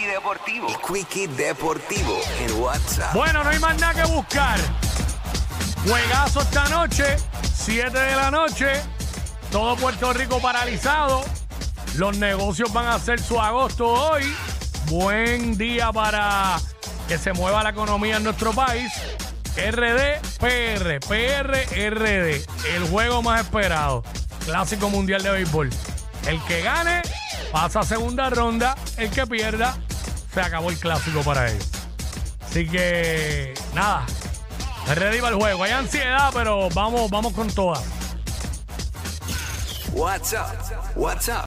Deportivo. El Quickie Deportivo en WhatsApp. Bueno, no hay más nada que buscar. Juegazo esta noche, 7 de la noche. Todo Puerto Rico paralizado. Los negocios van a hacer su agosto hoy. Buen día para que se mueva la economía en nuestro país. RD, PR, PR, RD. El juego más esperado. Clásico Mundial de Béisbol. El que gane pasa a segunda ronda. El que pierda, se acabó el clásico para ellos. Así que, nada. Ready para el juego. Hay ansiedad, pero vamos, vamos con todas. WhatsApp. WhatsApp.